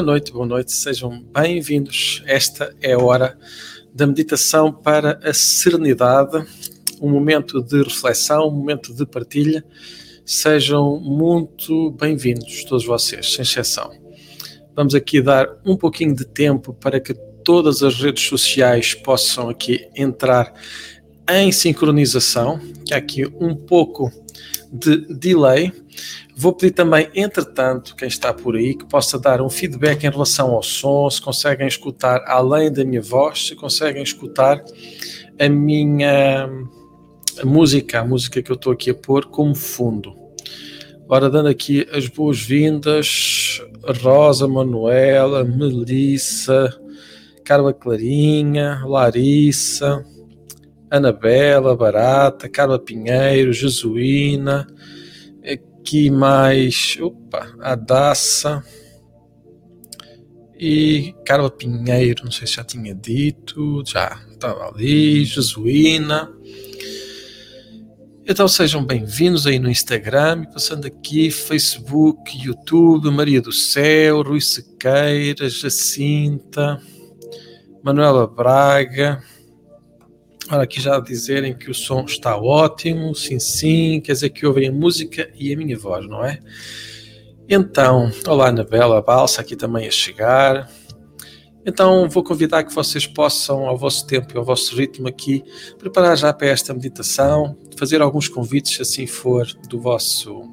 noite, boa noite, sejam bem-vindos. Esta é a hora da meditação para a serenidade, um momento de reflexão, um momento de partilha. Sejam muito bem-vindos, todos vocês, sem exceção. Vamos aqui dar um pouquinho de tempo para que todas as redes sociais possam aqui entrar em sincronização, que há aqui um pouco de delay. Vou pedir também, entretanto, quem está por aí, que possa dar um feedback em relação ao som, se conseguem escutar além da minha voz, se conseguem escutar a minha a música, a música que eu estou aqui a pôr como fundo. Ora, dando aqui as boas-vindas, Rosa, Manuela, Melissa, Carla Clarinha, Larissa, Anabela, Barata, Carla Pinheiro, Jesuína, aqui mais, opa, a Daça e Carla Pinheiro, não sei se já tinha dito, já estava ali, Jesuína. Então sejam bem-vindos aí no Instagram, passando aqui Facebook, YouTube, Maria do Céu, Rui Sequeira, Jacinta, Manuela Braga, Olha aqui já dizerem que o som está ótimo, sim, sim, quer dizer que ouvem a música e a minha voz, não é? Então, olá Anabela Balsa, aqui também a chegar. Então vou convidar que vocês possam, ao vosso tempo e ao vosso ritmo aqui, preparar já para esta meditação, fazer alguns convites, se assim for do vosso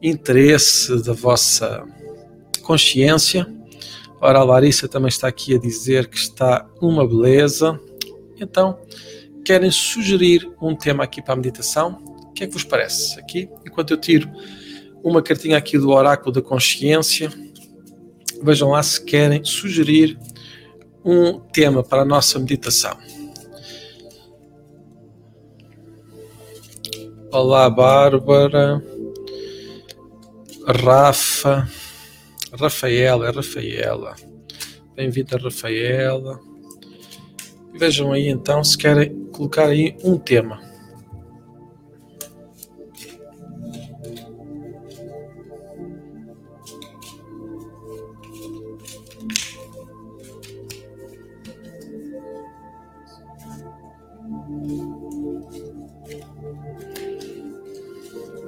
interesse, da vossa consciência. Ora, a Larissa também está aqui a dizer que está uma beleza. Então, querem sugerir um tema aqui para a meditação? O que é que vos parece? Aqui, enquanto eu tiro uma cartinha aqui do Oráculo da Consciência, vejam lá se querem sugerir um tema para a nossa meditação. Olá, Bárbara, Rafa, Rafaela, é Rafaela. Bem-vinda, Rafaela. Vejam aí então se querem colocar aí um tema.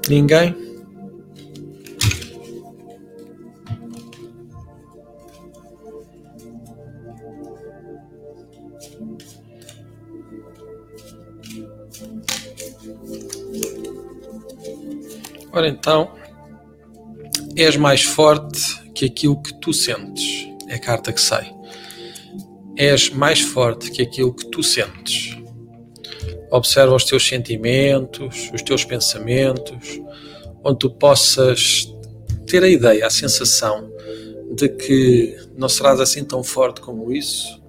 Ninguém? Ora então, és mais forte que aquilo que tu sentes. É a carta que sai. És mais forte que aquilo que tu sentes. Observa os teus sentimentos, os teus pensamentos, onde tu possas ter a ideia, a sensação de que não serás assim tão forte como isso.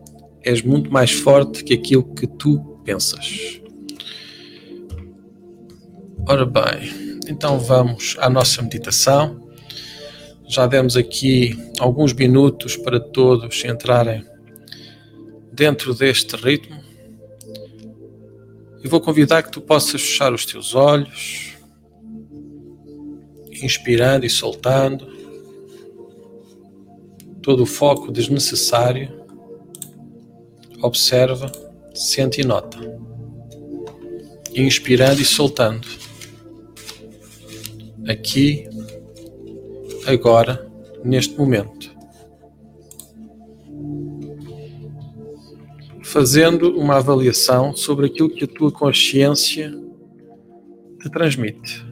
És muito mais forte que aquilo que tu pensas. Ora bem, então vamos à nossa meditação. Já demos aqui alguns minutos para todos entrarem dentro deste ritmo. E vou convidar que tu possas fechar os teus olhos, inspirando e soltando todo o foco desnecessário. Observa, sente e nota. Inspirando e soltando aqui, agora, neste momento. Fazendo uma avaliação sobre aquilo que a tua consciência te transmite.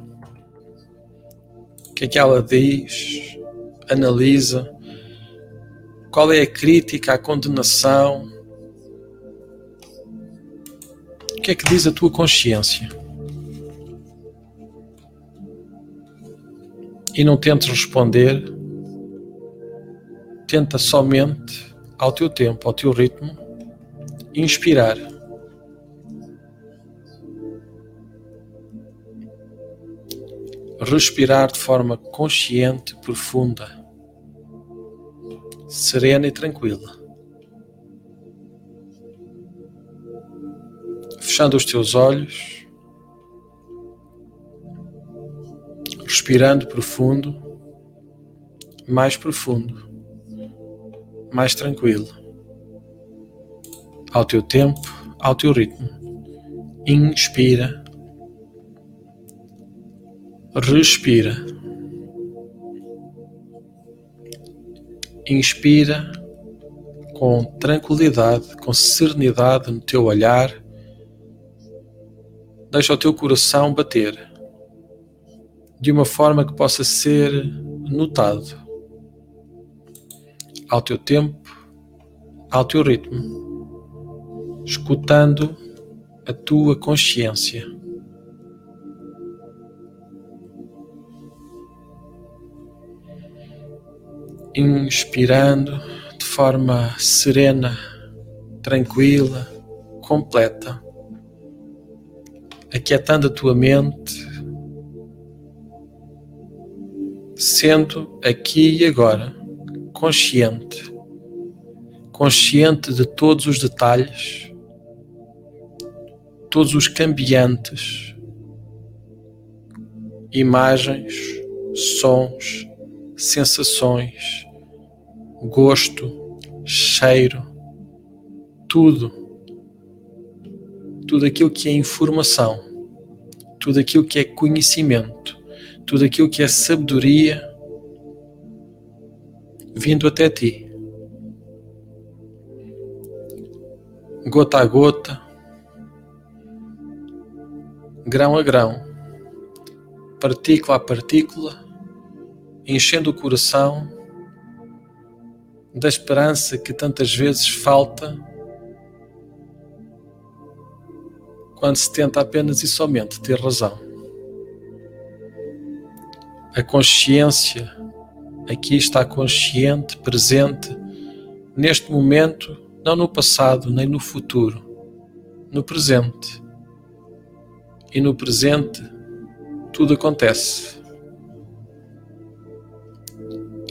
O que é que ela diz, analisa, qual é a crítica, a condenação, o que é que diz a tua consciência? E não tentes responder, tenta somente, ao teu tempo, ao teu ritmo, inspirar. Respirar de forma consciente, profunda, serena e tranquila. Fechando os teus olhos respirando profundo, mais profundo, mais tranquilo, ao teu tempo, ao teu ritmo. Inspira, respira, inspira com tranquilidade, com serenidade no teu olhar. Deixa o teu coração bater de uma forma que possa ser notado ao teu tempo, ao teu ritmo, escutando a tua consciência. Inspirando de forma serena, tranquila, completa, aquietando a tua mente, sendo aqui e agora consciente, consciente de todos os detalhes, todos os cambiantes, imagens, sons, sensações, gosto, cheiro, tudo, tudo aquilo que é informação, tudo aquilo que é conhecimento, tudo aquilo que é sabedoria vindo até ti. Gota a gota, grão a grão, partícula a partícula, enchendo o coração da esperança que tantas vezes falta quando se tenta apenas e somente ter razão. A consciência aqui está consciente, presente, neste momento, não no passado nem no futuro, no presente. E no presente tudo acontece.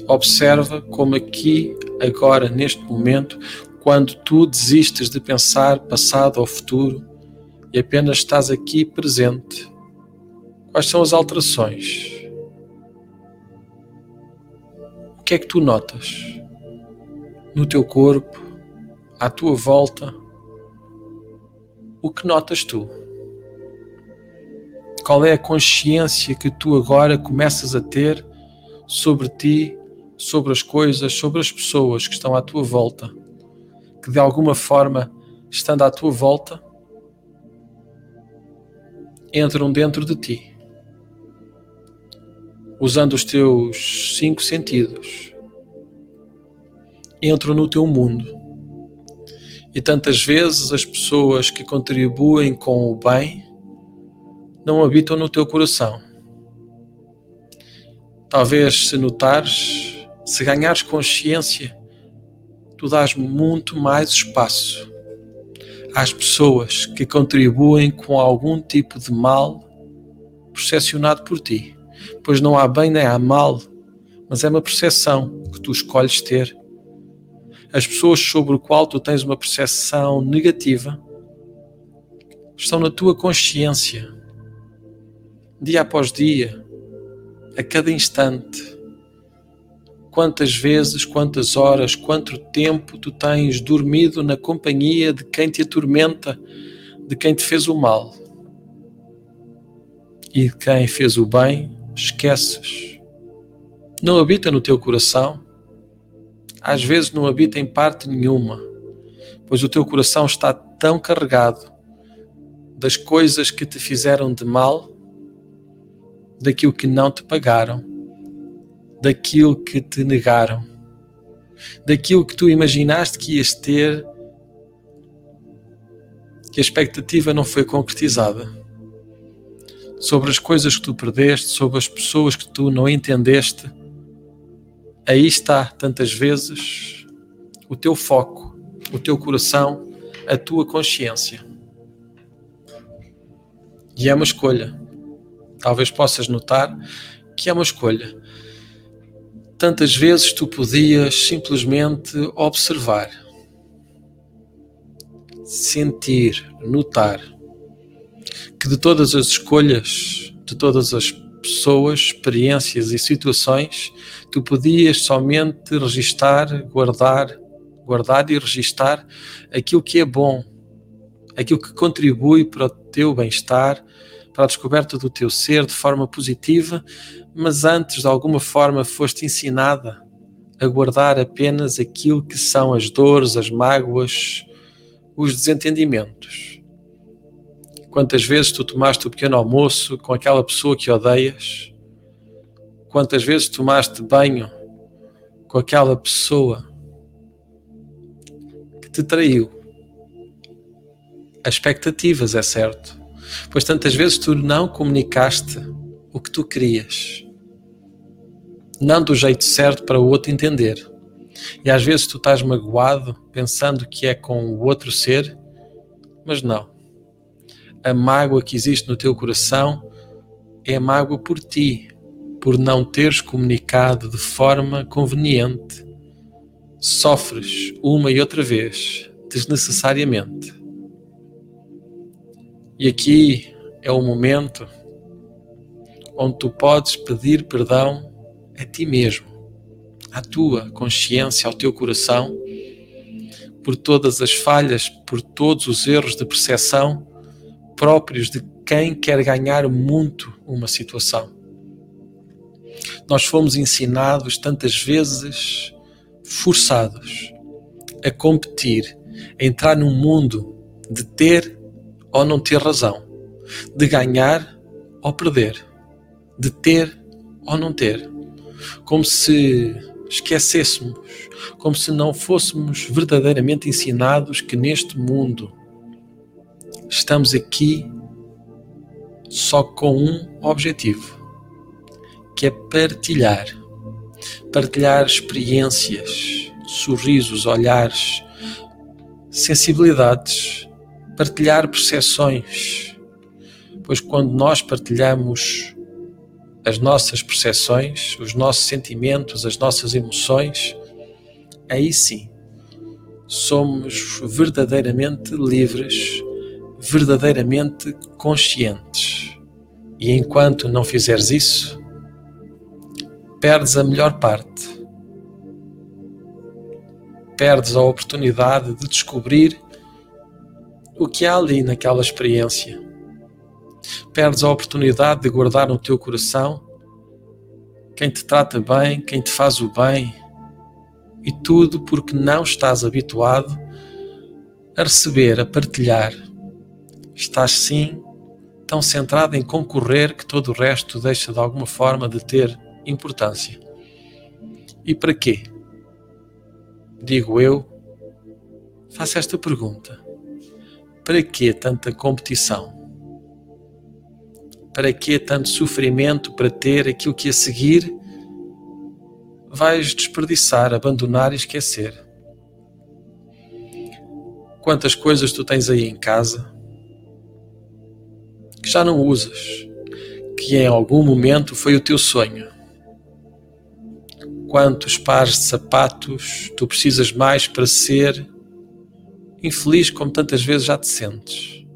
Observa como aqui, agora, neste momento, quando tu desistes de pensar passado ou futuro e apenas estás aqui presente, quais são as alterações? O que é que tu notas no teu corpo, à tua volta? O que notas tu? Qual é a consciência que tu agora começas a ter sobre ti, sobre as coisas, sobre as pessoas que estão à tua volta, que de alguma forma, estando à tua volta, entram dentro de ti? Usando os teus cinco sentidos, entram no teu mundo. E tantas vezes as pessoas que contribuem com o bem não habitam no teu coração. Talvez se notares, se ganhares consciência, tu dás muito mais espaço às pessoas que contribuem com algum tipo de mal percepcionado por ti pois não há bem nem há mal, mas é uma percepção que tu escolhes ter. As pessoas sobre o qual tu tens uma percepção negativa estão na tua consciência, dia após dia, a cada instante. Quantas vezes, quantas horas, quanto tempo tu tens dormido na companhia de quem te atormenta, de quem te fez o mal e de quem fez o bem esqueces. Não habita no teu coração. Às vezes não habita em parte nenhuma, pois o teu coração está tão carregado das coisas que te fizeram de mal, daquilo que não te pagaram, daquilo que te negaram, daquilo que tu imaginaste que ias ter, que a expectativa não foi concretizada sobre as coisas que tu perdeste, sobre as pessoas que tu não entendeste. Aí está, tantas vezes, o teu foco, o teu coração, a tua consciência. E é uma escolha. Talvez possas notar que é uma escolha. Tantas vezes tu podias simplesmente observar, sentir, notar que de todas as escolhas, de todas as pessoas, experiências e situações, tu podias somente registar, guardar guardar e registar aquilo que é bom, aquilo que contribui para o teu bem-estar, para a descoberta do teu ser de forma positiva, mas antes de alguma forma foste ensinada a guardar apenas aquilo que são as dores, as mágoas, os desentendimentos. Quantas vezes tu tomaste o pequeno almoço com aquela pessoa que odeias? Quantas vezes tomaste banho com aquela pessoa que te traiu? As expectativas, é certo. Pois tantas vezes tu não comunicaste o que tu querias. Não do jeito certo para o outro entender. E às vezes tu estás magoado pensando que é com o outro ser, mas não. A mágoa que existe no teu coração é mágoa por ti, por não teres comunicado de forma conveniente. Sofres uma e outra vez, desnecessariamente. E aqui é o momento onde tu podes pedir perdão a ti mesmo, à tua consciência, ao teu coração, por todas as falhas, por todos os erros de percepção próprios de quem quer ganhar muito uma situação. Nós fomos ensinados tantas vezes, forçados a competir, a entrar num mundo de ter ou não ter razão, de ganhar ou perder, de ter ou não ter, como se esquecêssemos, como se não fôssemos verdadeiramente ensinados que neste mundo estamos aqui só com um objetivo que é partilhar. Partilhar experiências, sorrisos, olhares, sensibilidades, partilhar percepções. Pois quando nós partilhamos as nossas percepções, os nossos sentimentos, as nossas emoções, aí sim somos verdadeiramente livres, verdadeiramente conscientes. E enquanto não fizeres isso, perdes a melhor parte. Perdes a oportunidade de descobrir o que há ali naquela experiência. Perdes a oportunidade de guardar no teu coração quem te trata bem, quem te faz o bem, e tudo porque não estás habituado a receber, a partilhar. Estás sim tão centrado em concorrer que todo o resto deixa de alguma forma de ter importância. E para quê? Digo eu, faço esta pergunta: para que tanta competição? Para que tanto sofrimento para ter aquilo que a seguir vais desperdiçar, abandonar e esquecer? Quantas coisas tu tens aí em casa que já não usas, que em algum momento foi o teu sonho quantos pares de sapatos tu precisas mais para ser infeliz como tantas vezes já te sentes?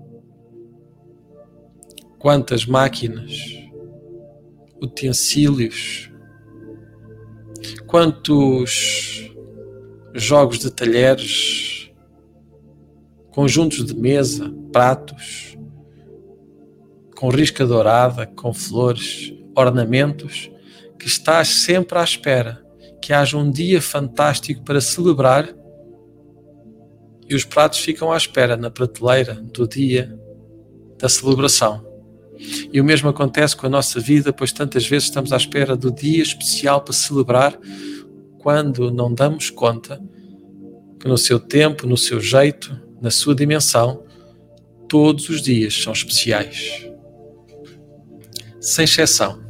Quantas máquinas, utensílios, quantos jogos de talheres, conjuntos de mesa, pratos, com risca dourada, com flores, ornamentos, que estás sempre à espera que haja um dia fantástico para celebrar e os pratos ficam à espera na prateleira do dia da celebração. E o mesmo acontece com a nossa vida, pois tantas vezes estamos à espera do dia especial para celebrar, quando não damos conta que no seu tempo, no seu jeito, na sua dimensão, todos os dias são especiais. Sem exceção.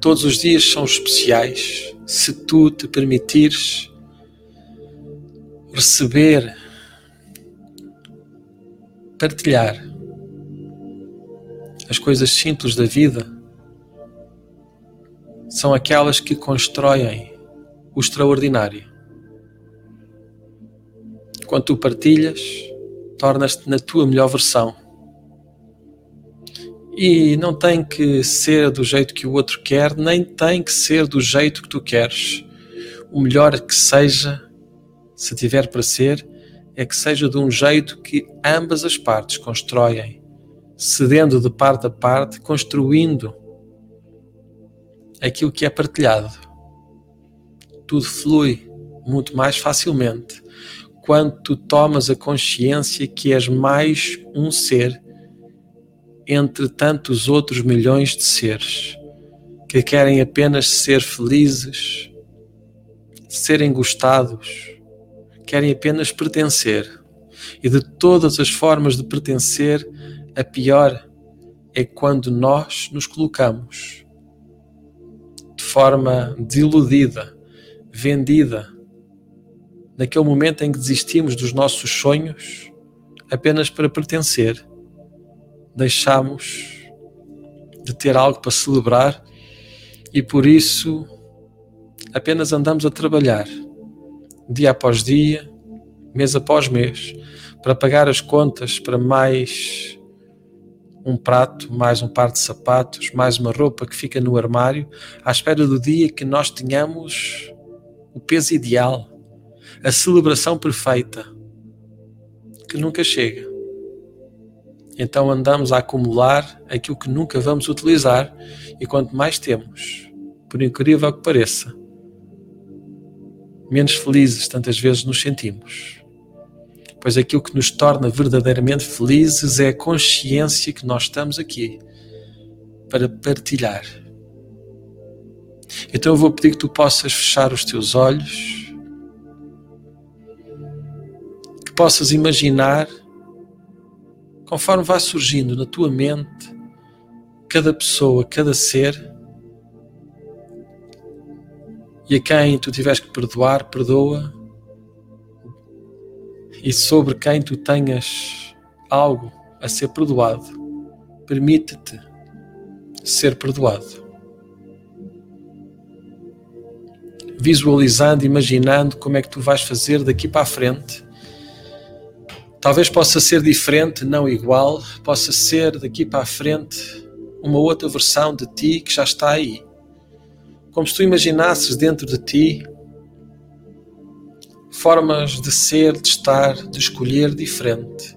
Todos os dias são especiais se tu te permitires receber, partilhar as coisas simples da vida são aquelas que constroem o extraordinário. Quando tu partilhas, tornas-te na tua melhor versão e não tem que ser do jeito que o outro quer, nem tem que ser do jeito que tu queres. O melhor que seja se tiver para ser, é que seja de um jeito que ambas as partes constroem, cedendo de parte a parte, construindo aquilo que é partilhado. Tudo flui muito mais facilmente quando tu tomas a consciência que és mais um ser entre tantos outros milhões de seres que querem apenas ser felizes, serem gostados, querem apenas pertencer. E de todas as formas de pertencer, a pior é quando nós nos colocamos de forma desiludida, vendida, naquele momento em que desistimos dos nossos sonhos apenas para pertencer. Deixamos de ter algo para celebrar e por isso apenas andamos a trabalhar dia após dia, mês após mês, para pagar as contas para mais um prato, mais um par de sapatos, mais uma roupa que fica no armário, à espera do dia que nós tenhamos o peso ideal, a celebração perfeita, que nunca chega. Então andamos a acumular aquilo que nunca vamos utilizar e quanto mais temos, por incrível que pareça, menos felizes tantas vezes nos sentimos. Pois aquilo que nos torna verdadeiramente felizes é a consciência que nós estamos aqui para partilhar. Então eu vou pedir que tu possas fechar os teus olhos, que possas imaginar, conforme vai surgindo na tua mente, cada pessoa, cada ser e a quem tu tiveres que perdoar, perdoa. E sobre quem tu tenhas algo a ser perdoado, permite-te ser perdoado. Visualizando, imaginando como é que tu vais fazer daqui para a frente. Talvez possa ser diferente, não igual, possa ser daqui para a frente uma outra versão de ti que já está aí como se tu imaginasses dentro de ti formas de ser, de estar, de escolher diferente.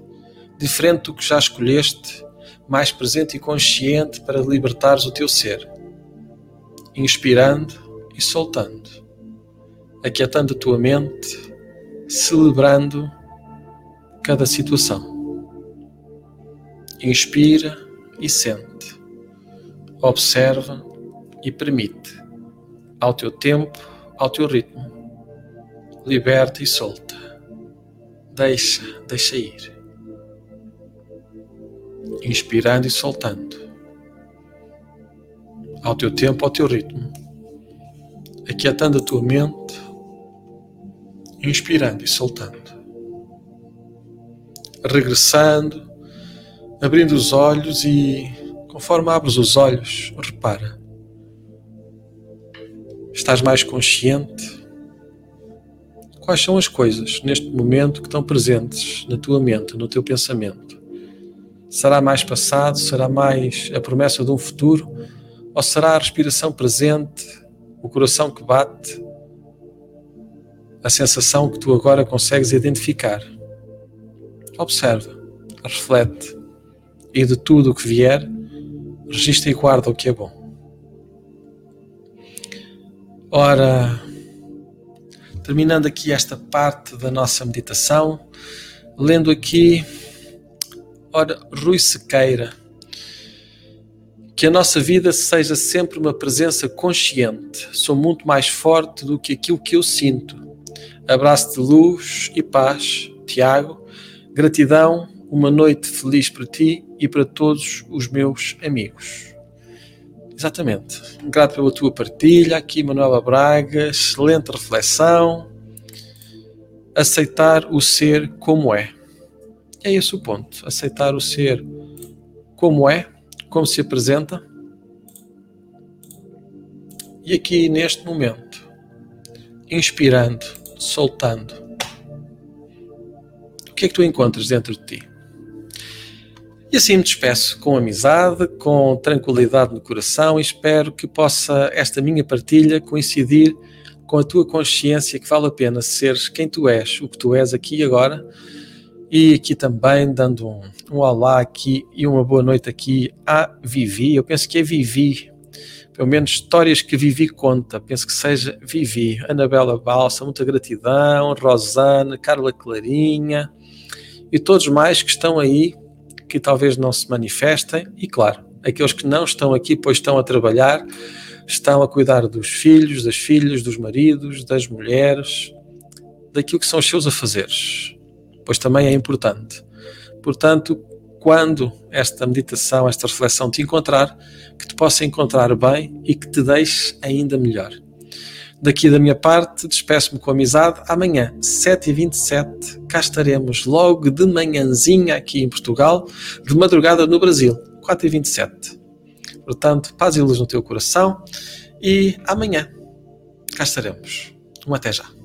Diferente do que já escolheste, mais presente e consciente para libertares o teu ser. Inspirando e soltando. Aquietando a tua mente, celebrando cada situação. Inspira e sente. Observa e permite ao teu tempo, ao teu ritmo. Liberta e solta. Deixa, deixa ir. Inspirando e soltando. Ao teu tempo, ao teu ritmo. Aquietando a tua mente. Inspirando e soltando. Regressando, abrindo os olhos e, conforme abres os olhos, repara Estás mais consciente? Quais são as coisas neste momento que estão presentes na tua mente, no teu pensamento? Será mais passado? Será mais a promessa de um futuro? Ou será a respiração presente, o coração que bate, a sensação que tu agora consegues identificar? Observa, reflete e de tudo o que vier, registra e guarda o que é bom. Ora, terminando aqui esta parte da nossa meditação, lendo aqui, ora, Rui Sequeira, que a nossa vida seja sempre uma presença consciente. Sou muito mais forte do que aquilo que eu sinto. Abraço de luz e paz, Tiago. Gratidão, uma noite feliz para ti e para todos os meus amigos. Exatamente. Grato pela tua partilha aqui, Manuela Braga. Excelente reflexão. Aceitar o ser como é. É esse o ponto. Aceitar o ser como é, como se apresenta. E aqui neste momento, inspirando, soltando. Que é que tu encontras dentro de ti? E assim me despeço com amizade, com tranquilidade no coração e espero que possa esta minha partilha coincidir com a tua consciência que vale a pena seres quem tu és, o que tu és aqui e agora, e aqui também dando um, um olá aqui e uma boa noite aqui à Vivi. Eu penso que é Vivi, pelo menos histórias que Vivi conta. Penso que seja Vivi. Anabela Balsa, muita gratidão. Rosane, Carla Clarinha e todos mais que estão aí, que talvez não se manifestem. E claro, aqueles que não estão aqui, pois estão a trabalhar, estão a cuidar dos filhos, das filhas, dos maridos, das mulheres, daquilo que são os seus afazeres pois também é importante. Portanto, quando esta meditação, esta reflexão te encontrar, que te possa encontrar bem e que te deixe ainda melhor. Daqui da minha parte, despeço-me com amizade. Amanhã, 7h27, cá estaremos logo de manhãzinha aqui em Portugal, de madrugada no Brasil, 4h27. Portanto, paz e luz no teu coração e amanhã cá estaremos. Um até já.